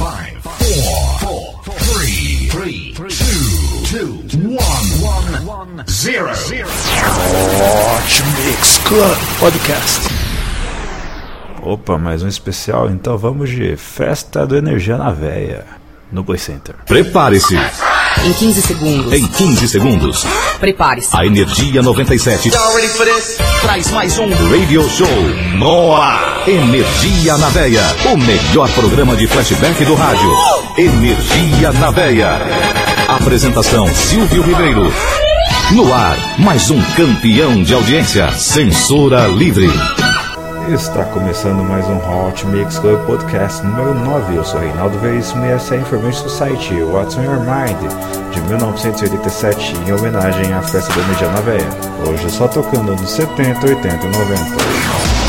five, four, four, three, three, two, two, one, one, zero. Hot Mix Club Podcast. Opa, mais um especial, então vamos de Festa do Energia na Veia, no Boy Center. Prepare-se. Em 15 segundos. Em 15 segundos, Prepare-se. a Energia 97 traz mais um Radio Show no ar. Energia na Veia, o melhor programa de flashback do rádio. Energia na Veia. Apresentação Silvio Ribeiro. No ar, mais um campeão de audiência. Censura livre. Está começando mais um Hot Mix Club Podcast número 9. Eu sou Reinaldo Veríssimo e essa é a Information Society What's on Your Mind de 1987 em homenagem à festa da Energia na Veia. Hoje só tocando nos 70, 80 e 90.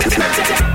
connected.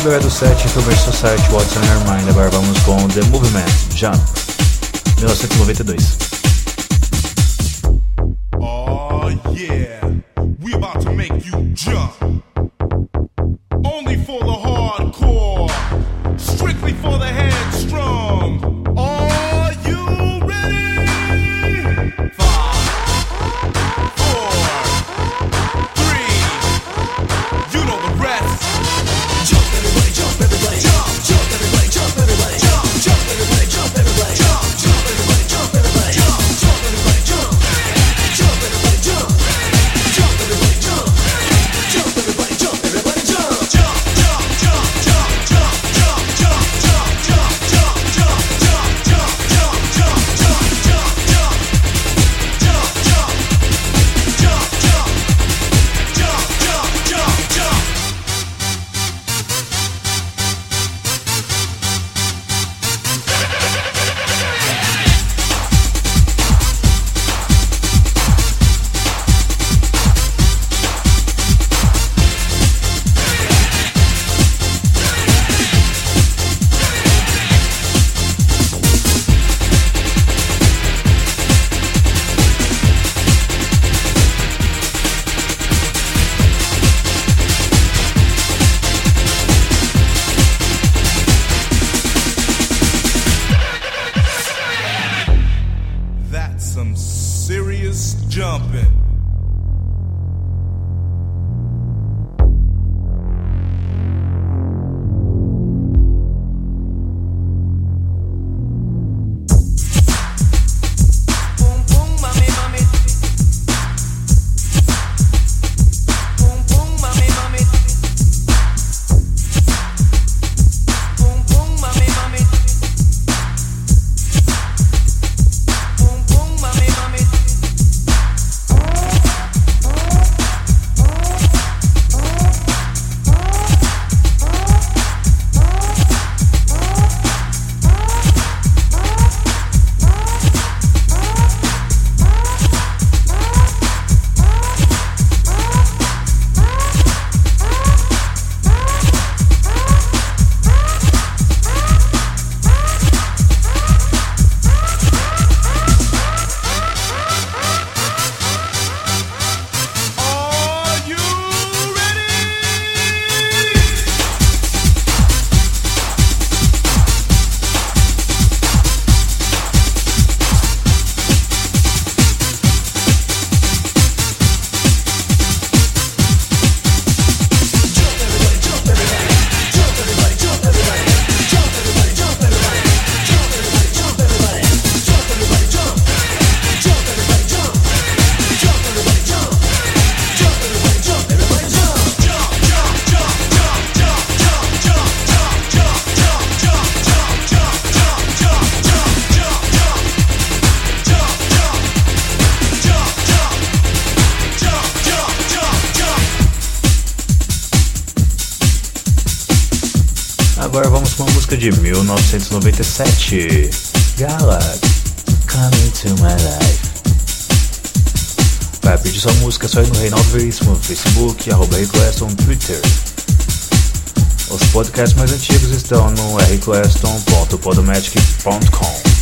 primeiro é do set Recover então Society What's on Your Mind. Agora vamos com The Movement, já 1992. Oh yeah! 1997. Gala, Come to My Life. Vai pedir sua música só ir no Reinaldo Veríssimo no Facebook, arroba no Twitter. Os podcasts mais antigos estão no rclaston.podomatic.com.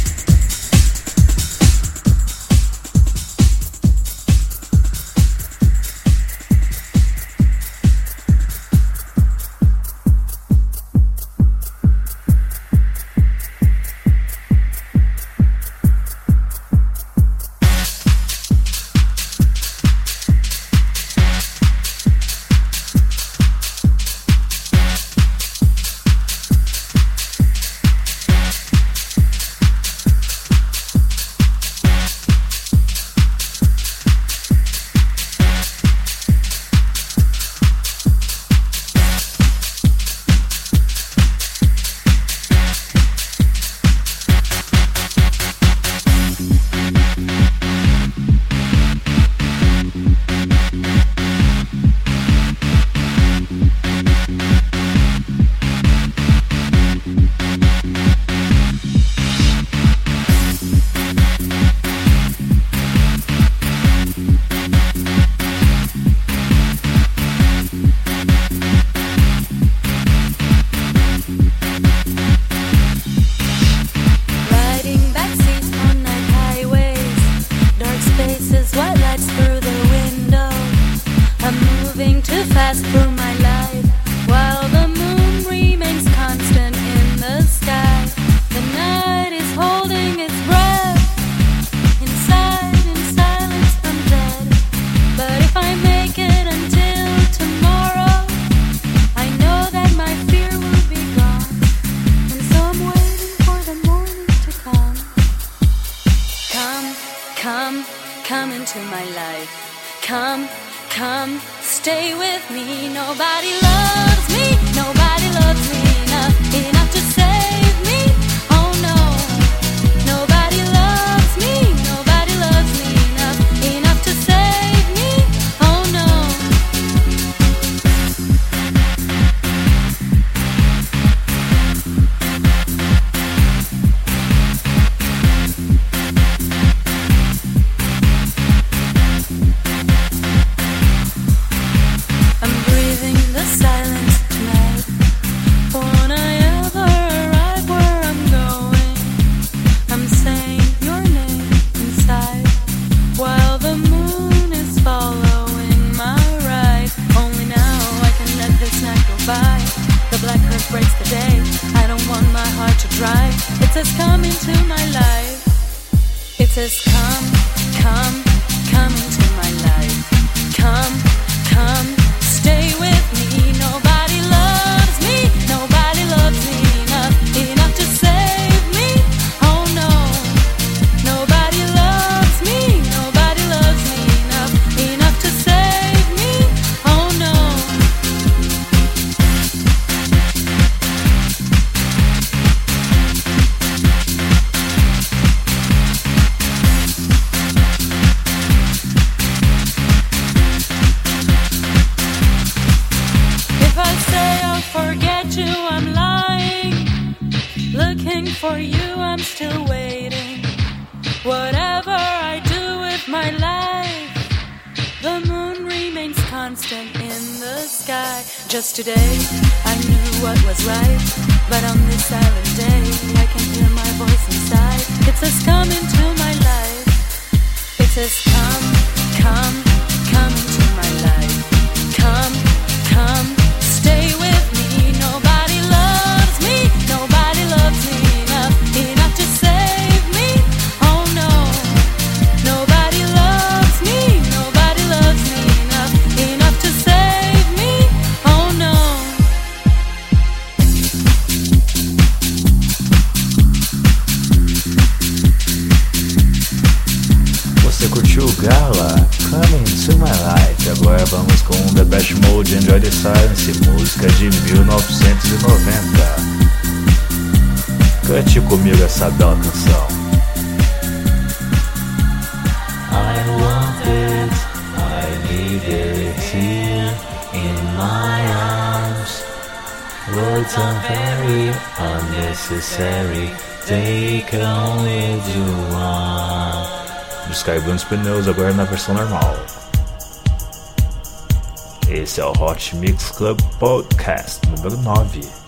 stay with me. Nobody loves me. Nobody. Come, come. necessary. Take on if you want. Sky Guns Pneus agora na versão normal. Esse é o Hot Mix Club Podcast número 9.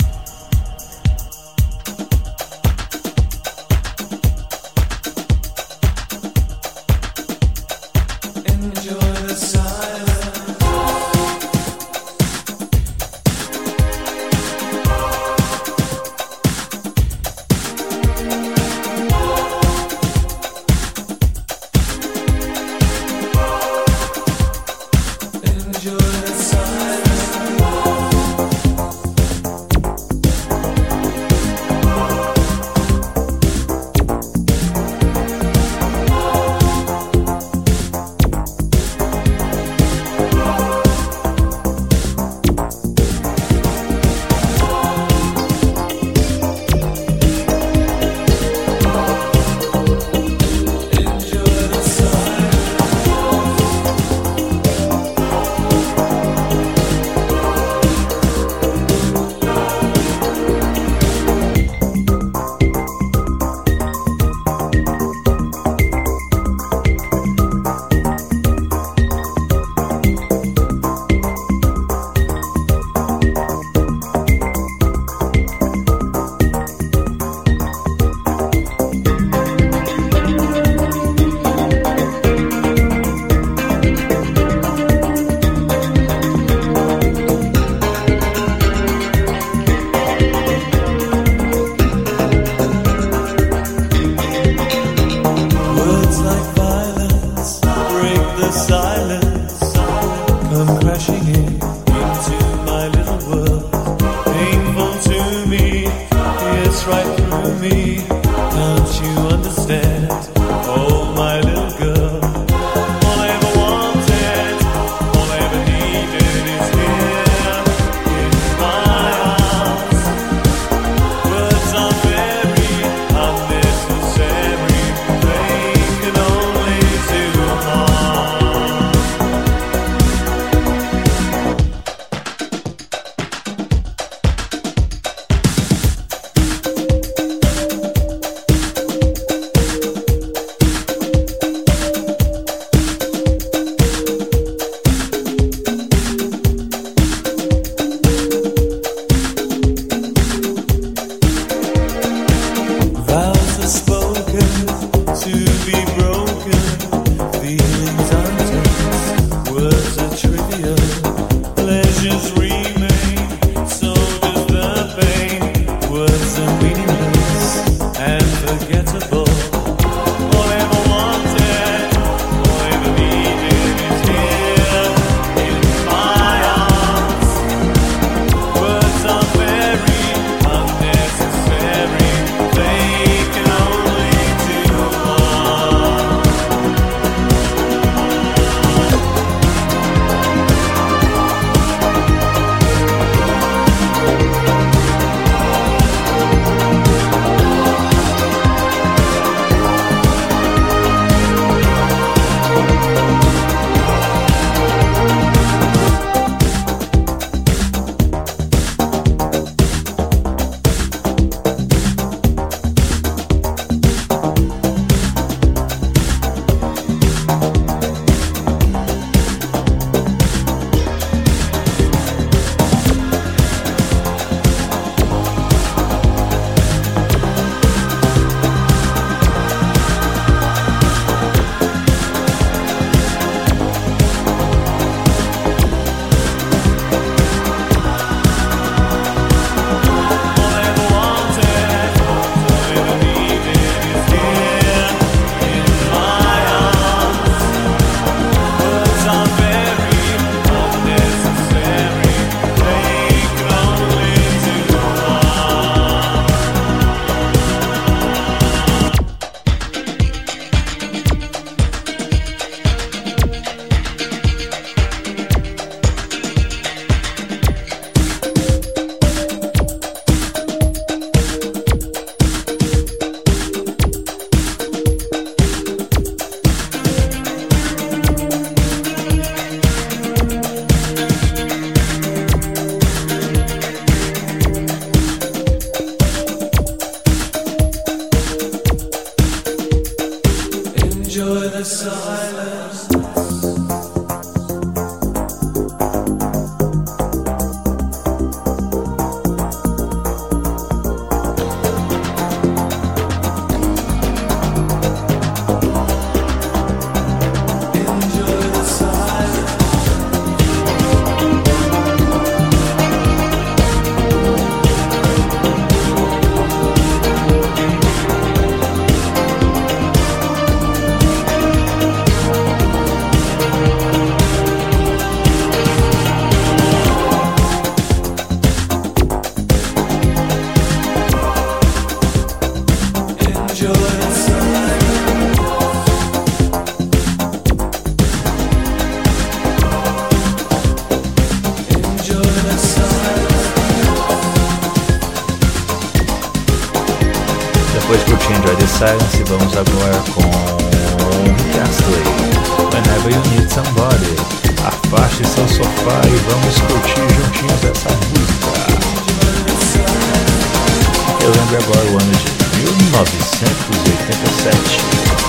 Depois do Enjoy the Silence, vamos agora com Castley. Whenever You Need Somebody. Afaste seu sofá e vamos curtir juntinhos essa música. Eu lembro agora o ano de 1987.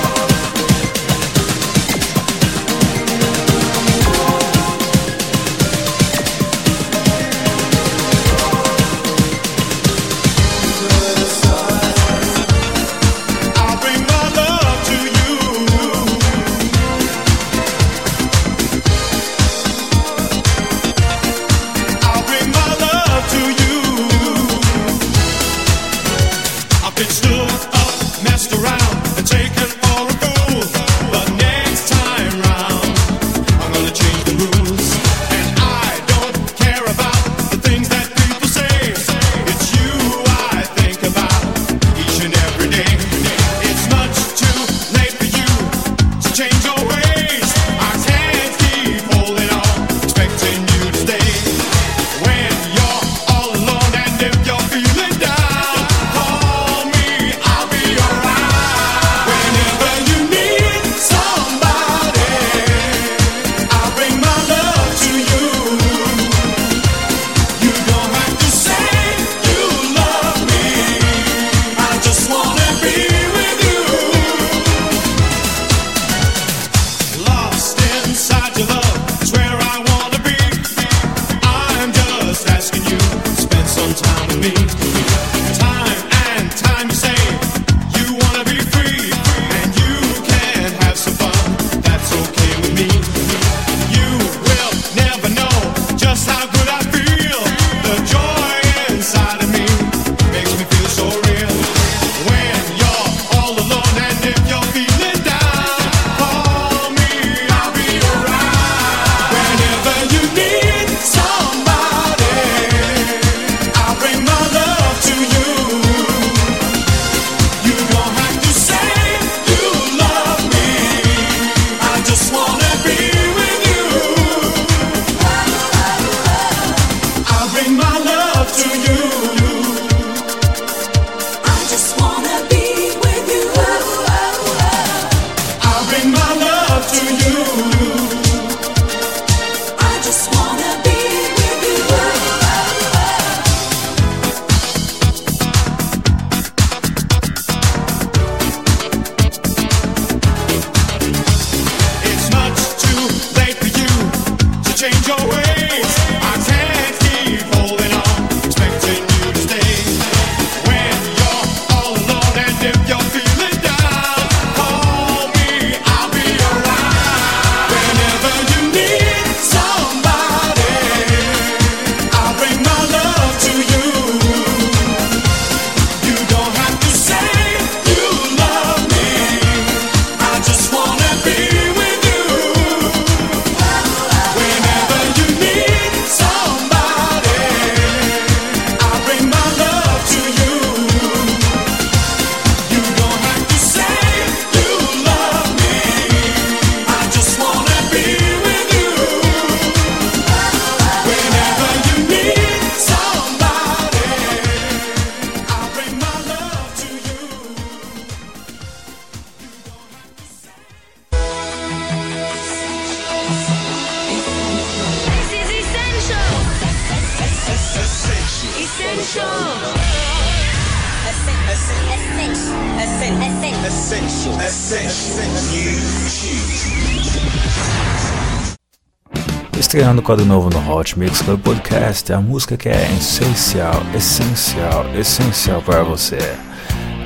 quadro novo no Hot Mix Club Podcast, a música que é essencial, essencial, essencial para você.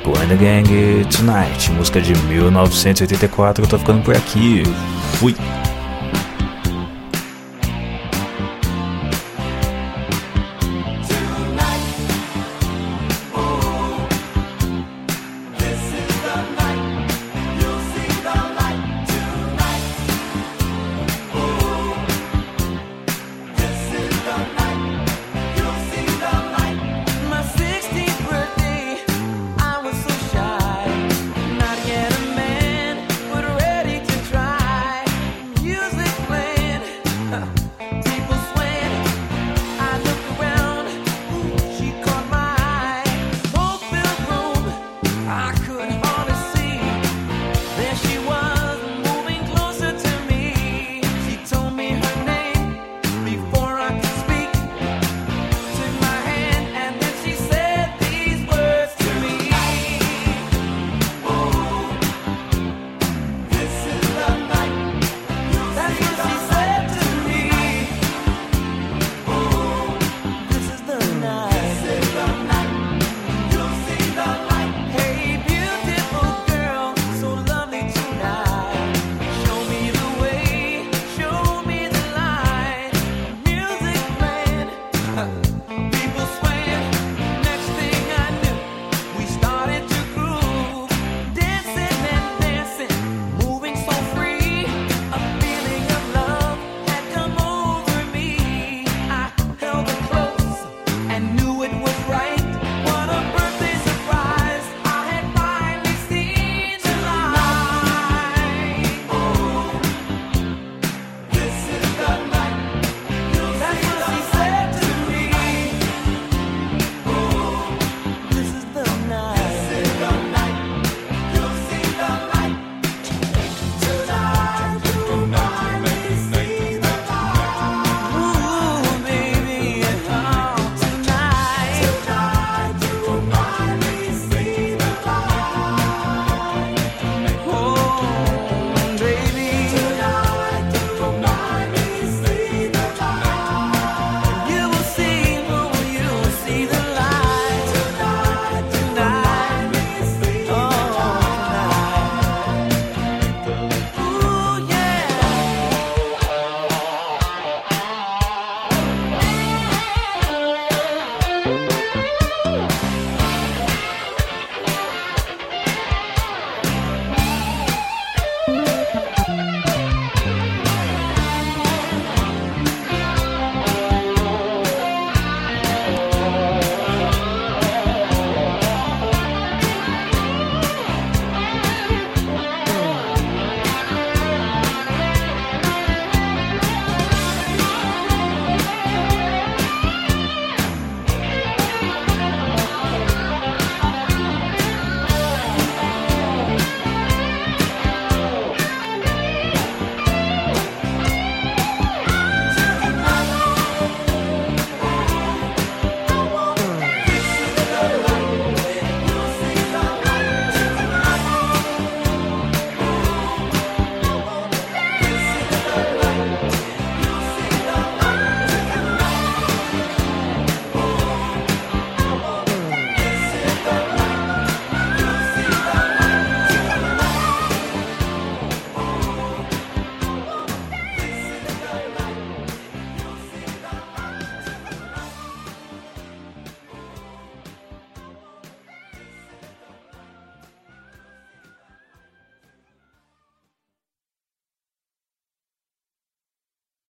Going the Gang Tonight, música de 1984, eu tô ficando por aqui. Fui!